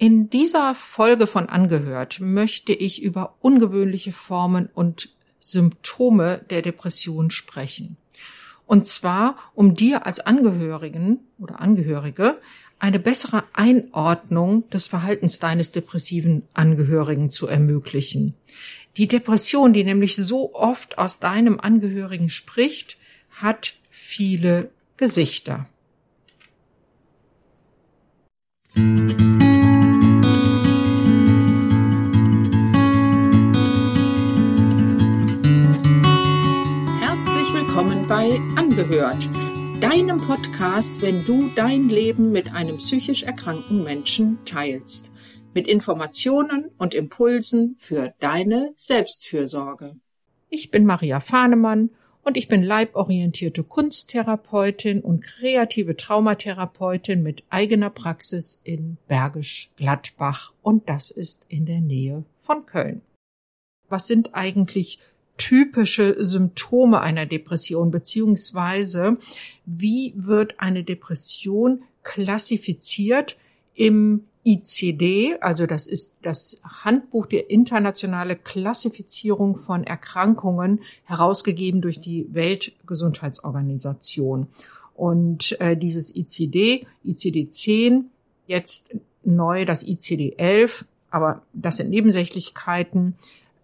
In dieser Folge von Angehört möchte ich über ungewöhnliche Formen und Symptome der Depression sprechen. Und zwar, um dir als Angehörigen oder Angehörige eine bessere Einordnung des Verhaltens deines depressiven Angehörigen zu ermöglichen. Die Depression, die nämlich so oft aus deinem Angehörigen spricht, hat viele Gesichter. willkommen Angehört, deinem Podcast, wenn du dein Leben mit einem psychisch erkrankten Menschen teilst. Mit Informationen und Impulsen für deine Selbstfürsorge. Ich bin Maria Fahnemann und ich bin leiborientierte Kunsttherapeutin und kreative Traumatherapeutin mit eigener Praxis in Bergisch Gladbach und das ist in der Nähe von Köln. Was sind eigentlich typische Symptome einer Depression, beziehungsweise wie wird eine Depression klassifiziert im ICD, also das ist das Handbuch der internationale Klassifizierung von Erkrankungen, herausgegeben durch die Weltgesundheitsorganisation. Und äh, dieses ICD, ICD 10, jetzt neu das ICD 11, aber das sind Nebensächlichkeiten,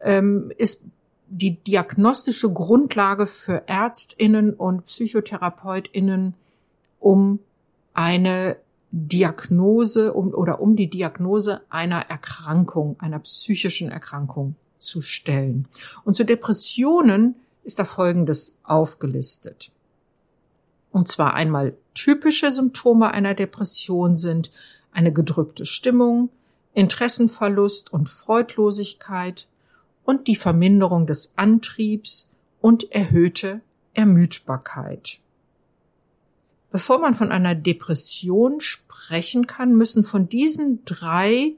ähm, ist die diagnostische Grundlage für Ärztinnen und Psychotherapeutinnen, um eine Diagnose um, oder um die Diagnose einer Erkrankung, einer psychischen Erkrankung zu stellen. Und zu Depressionen ist da Folgendes aufgelistet. Und zwar einmal typische Symptome einer Depression sind eine gedrückte Stimmung, Interessenverlust und Freudlosigkeit, und die Verminderung des Antriebs und erhöhte Ermüdbarkeit. Bevor man von einer Depression sprechen kann, müssen von diesen drei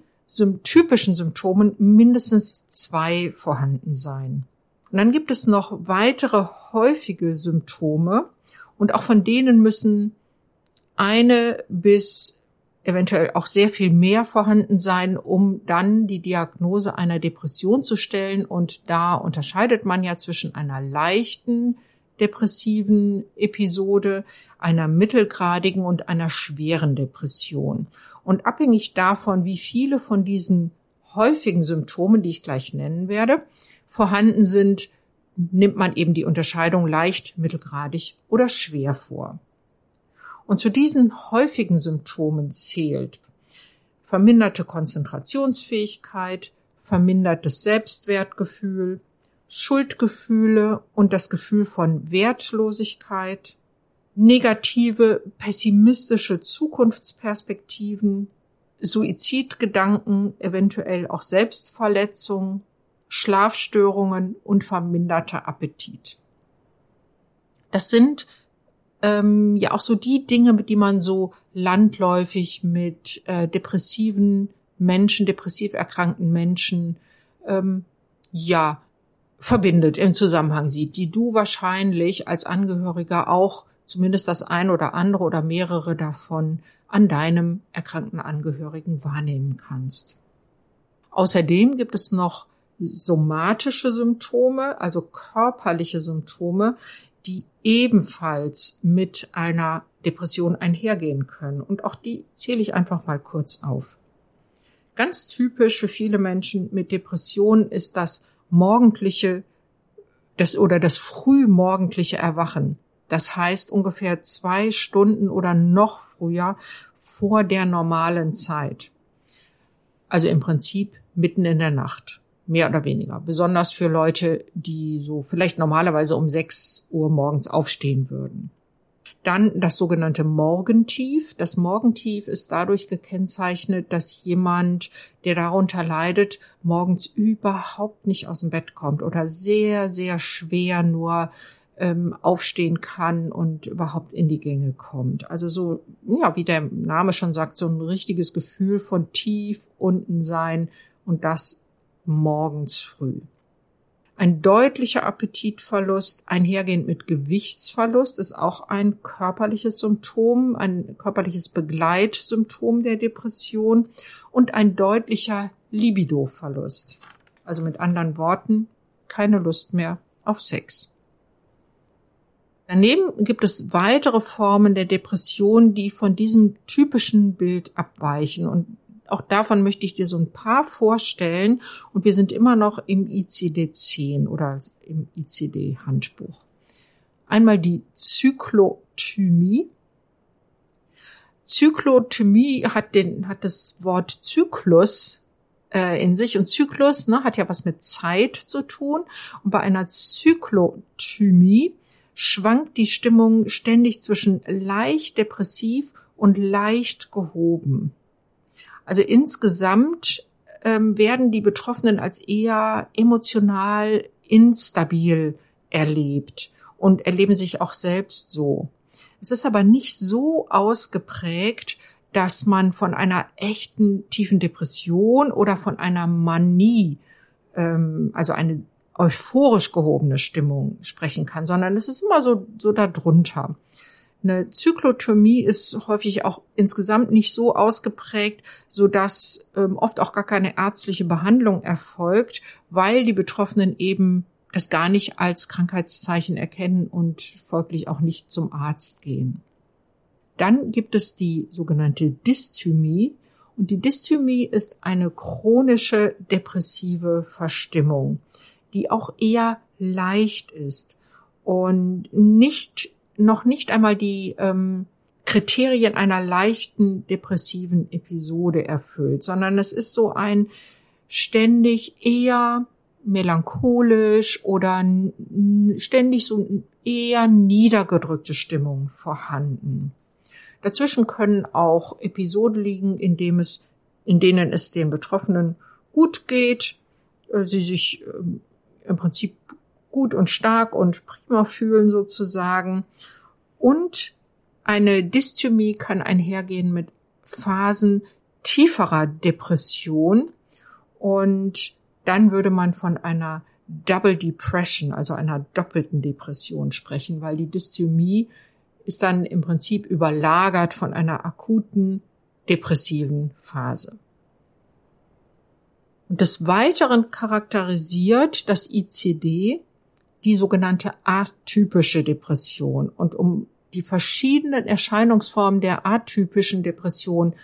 typischen Symptomen mindestens zwei vorhanden sein. Und dann gibt es noch weitere häufige Symptome und auch von denen müssen eine bis eventuell auch sehr viel mehr vorhanden sein, um dann die Diagnose einer Depression zu stellen. Und da unterscheidet man ja zwischen einer leichten depressiven Episode, einer mittelgradigen und einer schweren Depression. Und abhängig davon, wie viele von diesen häufigen Symptomen, die ich gleich nennen werde, vorhanden sind, nimmt man eben die Unterscheidung leicht, mittelgradig oder schwer vor. Und zu diesen häufigen Symptomen zählt verminderte Konzentrationsfähigkeit, vermindertes Selbstwertgefühl, Schuldgefühle und das Gefühl von Wertlosigkeit, negative, pessimistische Zukunftsperspektiven, Suizidgedanken, eventuell auch Selbstverletzung, Schlafstörungen und verminderter Appetit. Das sind ähm, ja auch so die Dinge, mit die man so landläufig mit äh, depressiven Menschen, depressiv erkrankten Menschen ähm, ja verbindet, im Zusammenhang sieht, die du wahrscheinlich als Angehöriger auch zumindest das ein oder andere oder mehrere davon an deinem erkrankten Angehörigen wahrnehmen kannst. Außerdem gibt es noch somatische Symptome, also körperliche Symptome, die ebenfalls mit einer Depression einhergehen können. Und auch die zähle ich einfach mal kurz auf. Ganz typisch für viele Menschen mit Depressionen ist das morgendliche das oder das frühmorgendliche Erwachen. Das heißt ungefähr zwei Stunden oder noch früher vor der normalen Zeit. Also im Prinzip mitten in der Nacht mehr oder weniger. Besonders für Leute, die so vielleicht normalerweise um 6 Uhr morgens aufstehen würden. Dann das sogenannte Morgentief. Das Morgentief ist dadurch gekennzeichnet, dass jemand, der darunter leidet, morgens überhaupt nicht aus dem Bett kommt oder sehr, sehr schwer nur ähm, aufstehen kann und überhaupt in die Gänge kommt. Also so, ja, wie der Name schon sagt, so ein richtiges Gefühl von tief unten sein und das morgens früh. Ein deutlicher Appetitverlust, einhergehend mit Gewichtsverlust, ist auch ein körperliches Symptom, ein körperliches Begleitsymptom der Depression und ein deutlicher Libidoverlust. Also mit anderen Worten, keine Lust mehr auf Sex. Daneben gibt es weitere Formen der Depression, die von diesem typischen Bild abweichen. Und auch davon möchte ich dir so ein paar vorstellen. Und wir sind immer noch im ICD-10 oder im ICD-Handbuch. Einmal die Zyklothymie. Zyklothymie hat den, hat das Wort Zyklus äh, in sich und Zyklus ne, hat ja was mit Zeit zu tun. Und bei einer Zyklothymie schwankt die Stimmung ständig zwischen leicht depressiv und leicht gehoben. Also insgesamt ähm, werden die Betroffenen als eher emotional instabil erlebt und erleben sich auch selbst so. Es ist aber nicht so ausgeprägt, dass man von einer echten tiefen Depression oder von einer Manie, ähm, also eine euphorisch gehobene Stimmung sprechen kann, sondern es ist immer so, so darunter. Eine Zyklotomie ist häufig auch insgesamt nicht so ausgeprägt, so dass ähm, oft auch gar keine ärztliche Behandlung erfolgt, weil die Betroffenen eben es gar nicht als Krankheitszeichen erkennen und folglich auch nicht zum Arzt gehen. Dann gibt es die sogenannte Dysthymie. Und die Dysthymie ist eine chronische depressive Verstimmung die auch eher leicht ist und nicht noch nicht einmal die ähm, Kriterien einer leichten depressiven Episode erfüllt, sondern es ist so ein ständig eher melancholisch oder ständig so eher niedergedrückte Stimmung vorhanden. Dazwischen können auch Episoden liegen, in dem es, in denen es den Betroffenen gut geht, äh, sie sich ähm, im Prinzip gut und stark und prima fühlen sozusagen. Und eine Dysthymie kann einhergehen mit Phasen tieferer Depression. Und dann würde man von einer Double Depression, also einer doppelten Depression sprechen, weil die Dysthymie ist dann im Prinzip überlagert von einer akuten depressiven Phase. Und des Weiteren charakterisiert das ICD die sogenannte atypische Depression. Und um die verschiedenen Erscheinungsformen der atypischen Depression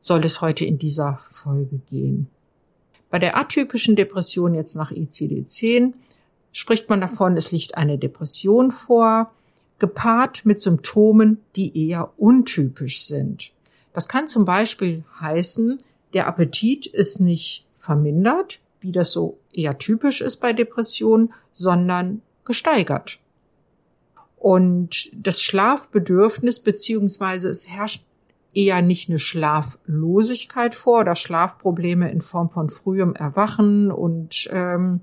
soll es heute in dieser Folge gehen. Bei der atypischen Depression jetzt nach ICD-10 spricht man davon, es liegt eine Depression vor, gepaart mit Symptomen, die eher untypisch sind. Das kann zum Beispiel heißen, der Appetit ist nicht vermindert, wie das so eher typisch ist bei Depressionen, sondern gesteigert. Und das Schlafbedürfnis beziehungsweise es herrscht eher nicht eine Schlaflosigkeit vor oder Schlafprobleme in Form von frühem Erwachen und ähm,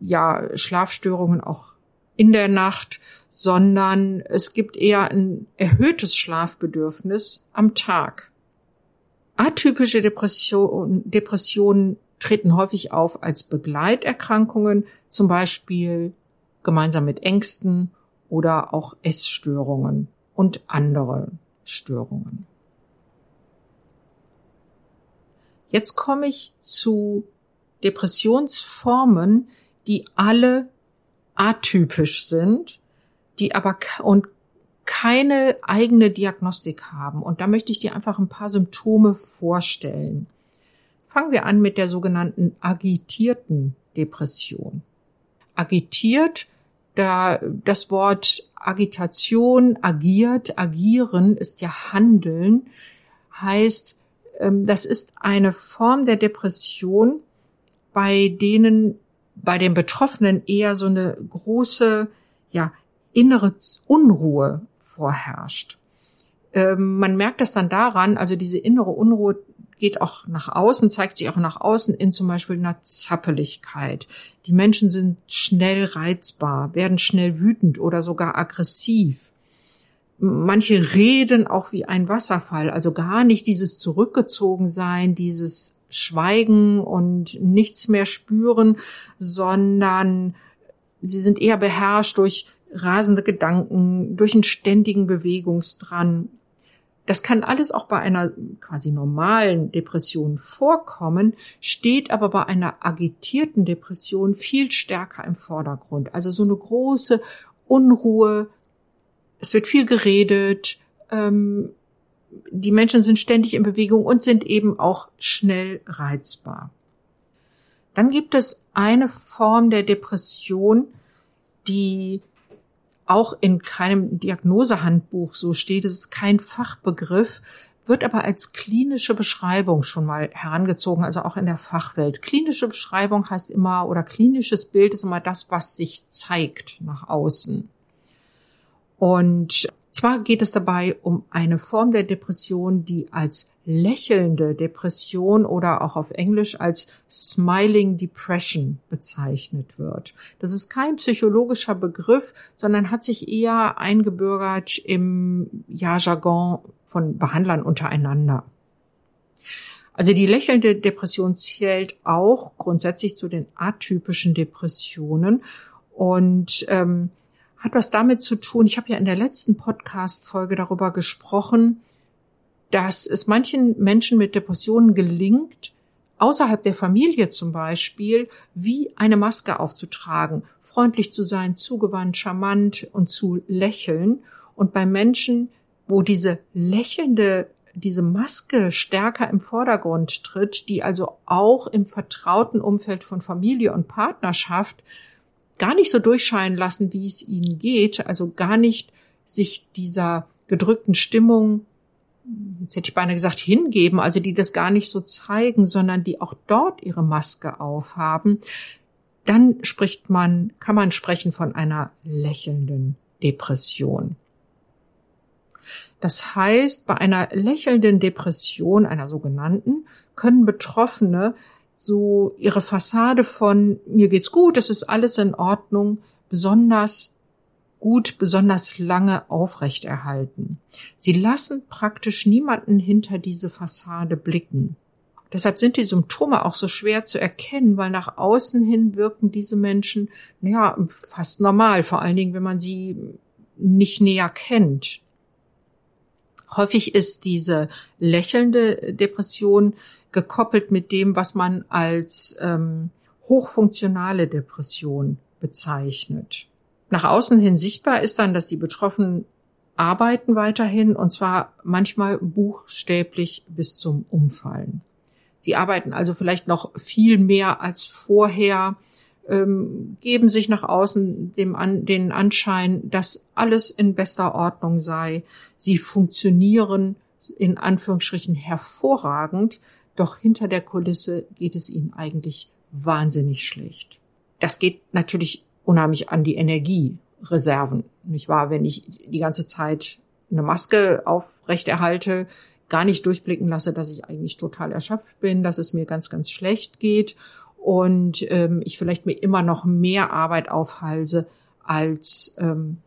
ja Schlafstörungen auch in der Nacht, sondern es gibt eher ein erhöhtes Schlafbedürfnis am Tag. Atypische Depression, Depressionen treten häufig auf als Begleiterkrankungen, zum Beispiel gemeinsam mit Ängsten oder auch Essstörungen und andere Störungen. Jetzt komme ich zu Depressionsformen, die alle atypisch sind, die aber und keine eigene Diagnostik haben. Und da möchte ich dir einfach ein paar Symptome vorstellen. Fangen wir an mit der sogenannten agitierten Depression. Agitiert, da das Wort Agitation, agiert, agieren ist ja handeln, heißt, ähm, das ist eine Form der Depression, bei denen bei den Betroffenen eher so eine große, ja, innere Unruhe vorherrscht. Ähm, man merkt das dann daran, also diese innere Unruhe geht auch nach außen, zeigt sich auch nach außen in zum Beispiel einer Zappeligkeit. Die Menschen sind schnell reizbar, werden schnell wütend oder sogar aggressiv. Manche reden auch wie ein Wasserfall, also gar nicht dieses Zurückgezogensein, dieses Schweigen und nichts mehr spüren, sondern sie sind eher beherrscht durch rasende Gedanken, durch einen ständigen Bewegungsdrang. Das kann alles auch bei einer quasi normalen Depression vorkommen, steht aber bei einer agitierten Depression viel stärker im Vordergrund. Also so eine große Unruhe, es wird viel geredet, ähm, die Menschen sind ständig in Bewegung und sind eben auch schnell reizbar. Dann gibt es eine Form der Depression, die auch in keinem Diagnosehandbuch so steht, es ist kein Fachbegriff, wird aber als klinische Beschreibung schon mal herangezogen, also auch in der Fachwelt. Klinische Beschreibung heißt immer, oder klinisches Bild ist immer das, was sich zeigt nach außen. Und zwar geht es dabei um eine Form der Depression, die als lächelnde Depression oder auch auf Englisch als Smiling Depression bezeichnet wird. Das ist kein psychologischer Begriff, sondern hat sich eher eingebürgert im ja, Jargon von Behandlern untereinander. Also die lächelnde Depression zählt auch grundsätzlich zu den atypischen Depressionen und ähm, hat was damit zu tun. Ich habe ja in der letzten Podcast-Folge darüber gesprochen, dass es manchen Menschen mit Depressionen gelingt, außerhalb der Familie zum Beispiel, wie eine Maske aufzutragen, freundlich zu sein, zugewandt, charmant und zu lächeln. Und bei Menschen, wo diese lächelnde, diese Maske stärker im Vordergrund tritt, die also auch im vertrauten Umfeld von Familie und Partnerschaft gar nicht so durchscheinen lassen, wie es ihnen geht, also gar nicht sich dieser gedrückten Stimmung, jetzt hätte ich beinahe gesagt, hingeben, also die das gar nicht so zeigen, sondern die auch dort ihre Maske aufhaben, dann spricht man, kann man sprechen von einer lächelnden Depression. Das heißt, bei einer lächelnden Depression, einer sogenannten, können Betroffene so ihre Fassade von mir geht's gut, es ist alles in Ordnung, besonders gut, besonders lange aufrechterhalten. Sie lassen praktisch niemanden hinter diese Fassade blicken. Deshalb sind die Symptome auch so schwer zu erkennen, weil nach außen hin wirken diese Menschen, naja, fast normal, vor allen Dingen, wenn man sie nicht näher kennt. Häufig ist diese lächelnde Depression gekoppelt mit dem, was man als ähm, hochfunktionale Depression bezeichnet. Nach außen hin sichtbar ist dann, dass die Betroffenen arbeiten weiterhin und zwar manchmal buchstäblich bis zum Umfallen. Sie arbeiten also vielleicht noch viel mehr als vorher, ähm, geben sich nach außen dem an, den Anschein, dass alles in bester Ordnung sei. Sie funktionieren in Anführungsstrichen hervorragend, doch hinter der Kulisse geht es ihnen eigentlich wahnsinnig schlecht. Das geht natürlich unheimlich an die Energiereserven, nicht wahr? Wenn ich die ganze Zeit eine Maske aufrechterhalte, gar nicht durchblicken lasse, dass ich eigentlich total erschöpft bin, dass es mir ganz, ganz schlecht geht und ähm, ich vielleicht mir immer noch mehr Arbeit aufhalse als ähm,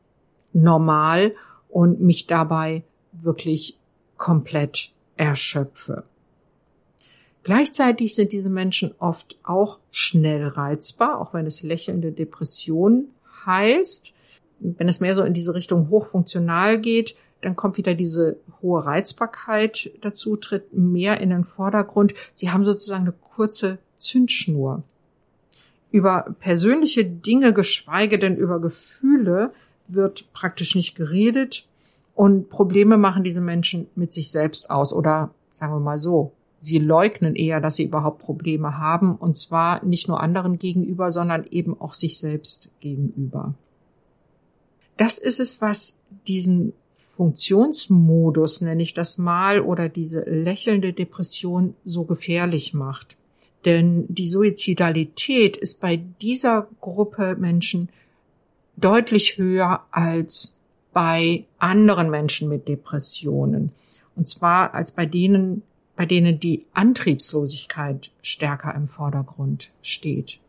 normal und mich dabei wirklich komplett erschöpfe. Gleichzeitig sind diese Menschen oft auch schnell reizbar, auch wenn es lächelnde Depression heißt. Wenn es mehr so in diese Richtung hochfunktional geht, dann kommt wieder diese hohe Reizbarkeit dazu, tritt mehr in den Vordergrund. Sie haben sozusagen eine kurze Zündschnur. Über persönliche Dinge, geschweige denn über Gefühle, wird praktisch nicht geredet und Probleme machen diese Menschen mit sich selbst aus oder sagen wir mal so, sie leugnen eher, dass sie überhaupt Probleme haben, und zwar nicht nur anderen gegenüber, sondern eben auch sich selbst gegenüber. Das ist es, was diesen Funktionsmodus, nenne ich das mal, oder diese lächelnde Depression so gefährlich macht. Denn die Suizidalität ist bei dieser Gruppe Menschen deutlich höher als bei anderen Menschen mit Depressionen. Und zwar als bei denen, bei denen die Antriebslosigkeit stärker im Vordergrund steht.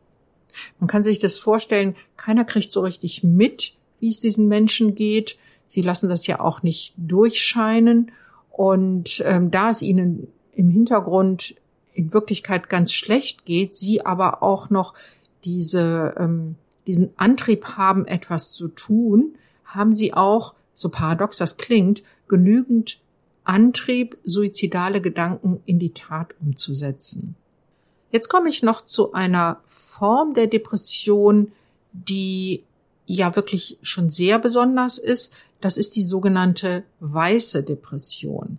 Man kann sich das vorstellen, keiner kriegt so richtig mit, wie es diesen Menschen geht. Sie lassen das ja auch nicht durchscheinen. Und ähm, da es ihnen im Hintergrund in Wirklichkeit ganz schlecht geht, sie aber auch noch diese, ähm, diesen Antrieb haben, etwas zu tun, haben sie auch, so paradox das klingt, genügend Antrieb, suizidale Gedanken in die Tat umzusetzen. Jetzt komme ich noch zu einer Form der Depression, die ja wirklich schon sehr besonders ist. Das ist die sogenannte weiße Depression.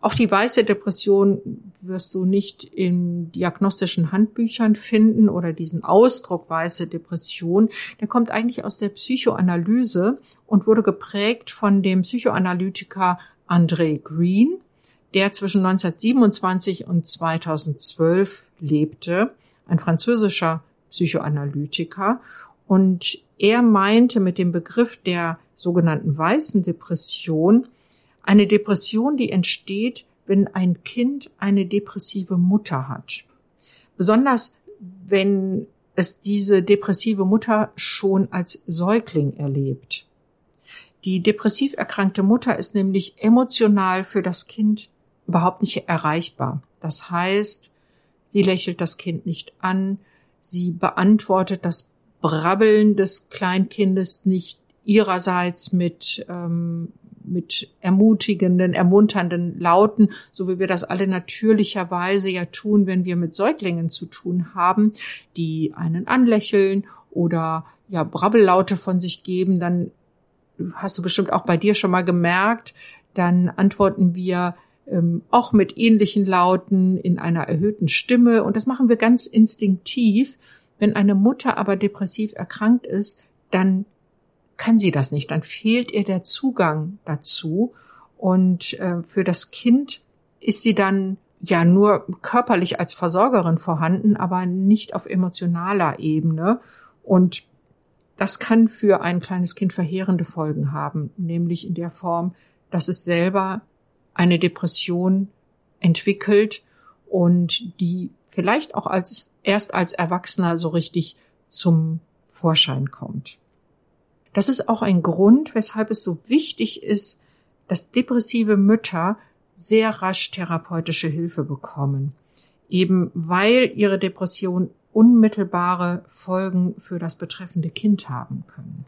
Auch die weiße Depression wirst du nicht in diagnostischen Handbüchern finden oder diesen Ausdruck weiße Depression. Der kommt eigentlich aus der Psychoanalyse und wurde geprägt von dem Psychoanalytiker André Green, der zwischen 1927 und 2012 lebte, ein französischer Psychoanalytiker. Und er meinte mit dem Begriff der sogenannten weißen Depression eine Depression, die entsteht, wenn ein Kind eine depressive Mutter hat. Besonders wenn es diese depressive Mutter schon als Säugling erlebt. Die depressiv erkrankte Mutter ist nämlich emotional für das Kind überhaupt nicht erreichbar. Das heißt, sie lächelt das Kind nicht an, sie beantwortet das Brabbeln des Kleinkindes nicht ihrerseits mit ähm, mit ermutigenden, ermunternden Lauten, so wie wir das alle natürlicherweise ja tun, wenn wir mit Säuglingen zu tun haben, die einen anlächeln oder ja Brabbellaute von sich geben, dann hast du bestimmt auch bei dir schon mal gemerkt, dann antworten wir ähm, auch mit ähnlichen Lauten in einer erhöhten Stimme. Und das machen wir ganz instinktiv. Wenn eine Mutter aber depressiv erkrankt ist, dann kann sie das nicht, dann fehlt ihr der Zugang dazu. Und äh, für das Kind ist sie dann ja nur körperlich als Versorgerin vorhanden, aber nicht auf emotionaler Ebene. Und das kann für ein kleines Kind verheerende Folgen haben, nämlich in der Form, dass es selber eine Depression entwickelt und die vielleicht auch als erst als Erwachsener so richtig zum Vorschein kommt. Das ist auch ein Grund, weshalb es so wichtig ist, dass depressive Mütter sehr rasch therapeutische Hilfe bekommen. Eben weil ihre Depression unmittelbare Folgen für das betreffende Kind haben können.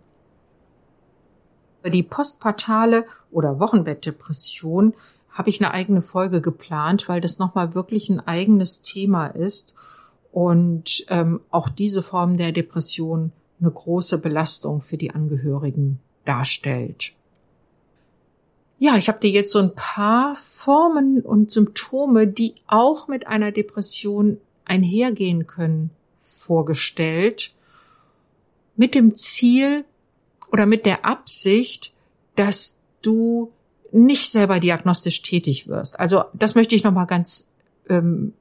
Über die postpartale oder Wochenbettdepression habe ich eine eigene Folge geplant, weil das nochmal wirklich ein eigenes Thema ist und ähm, auch diese Form der Depression eine große Belastung für die Angehörigen darstellt. Ja, ich habe dir jetzt so ein paar Formen und Symptome, die auch mit einer Depression einhergehen können, vorgestellt, mit dem Ziel oder mit der Absicht, dass du nicht selber diagnostisch tätig wirst. Also das möchte ich nochmal ganz ähm,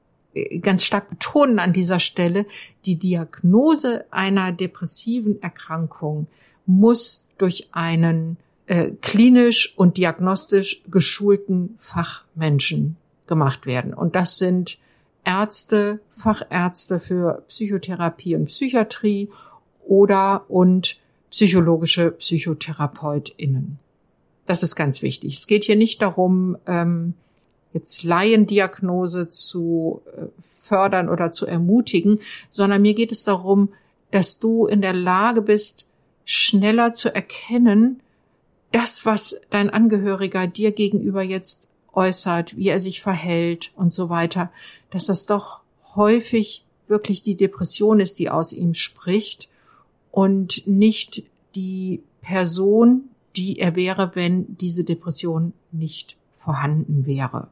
ganz stark betonen an dieser Stelle, die Diagnose einer depressiven Erkrankung muss durch einen äh, klinisch und diagnostisch geschulten Fachmenschen gemacht werden. Und das sind Ärzte, Fachärzte für Psychotherapie und Psychiatrie oder und psychologische PsychotherapeutInnen. Das ist ganz wichtig. Es geht hier nicht darum, ähm, jetzt Laiendiagnose zu äh, fördern oder zu ermutigen, sondern mir geht es darum, dass du in der Lage bist, schneller zu erkennen, das, was dein Angehöriger dir gegenüber jetzt äußert, wie er sich verhält und so weiter, dass das doch häufig wirklich die Depression ist, die aus ihm spricht und nicht die Person, die er wäre, wenn diese Depression nicht vorhanden wäre.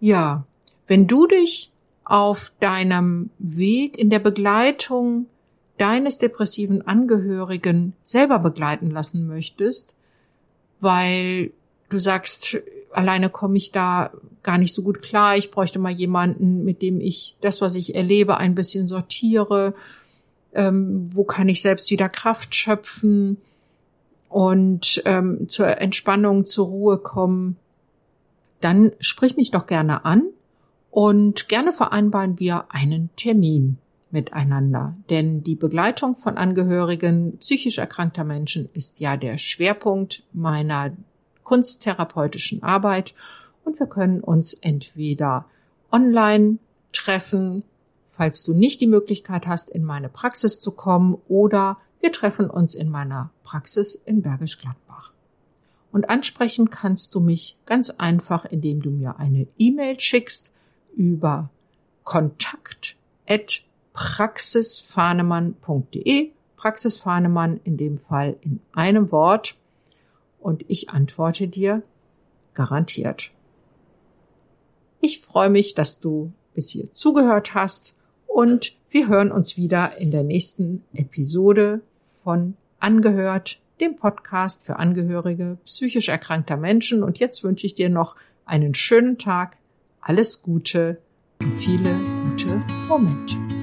Ja, wenn du dich auf deinem Weg in der Begleitung deines depressiven Angehörigen selber begleiten lassen möchtest, weil du sagst, alleine komme ich da gar nicht so gut klar, ich bräuchte mal jemanden, mit dem ich das, was ich erlebe, ein bisschen sortiere, ähm, wo kann ich selbst wieder Kraft schöpfen und ähm, zur Entspannung, zur Ruhe kommen? Dann sprich mich doch gerne an und gerne vereinbaren wir einen Termin miteinander. Denn die Begleitung von Angehörigen psychisch erkrankter Menschen ist ja der Schwerpunkt meiner kunsttherapeutischen Arbeit und wir können uns entweder online treffen, falls du nicht die Möglichkeit hast, in meine Praxis zu kommen, oder wir treffen uns in meiner Praxis in Bergisch Gladbach. Und ansprechen kannst du mich ganz einfach, indem du mir eine E-Mail schickst über kontakt praxisfahnemann.de. Praxisfahnemann in dem Fall in einem Wort. Und ich antworte dir garantiert. Ich freue mich, dass du bis hier zugehört hast und wir hören uns wieder in der nächsten Episode von Angehört, dem Podcast für Angehörige psychisch erkrankter Menschen. Und jetzt wünsche ich dir noch einen schönen Tag, alles Gute und viele gute Momente.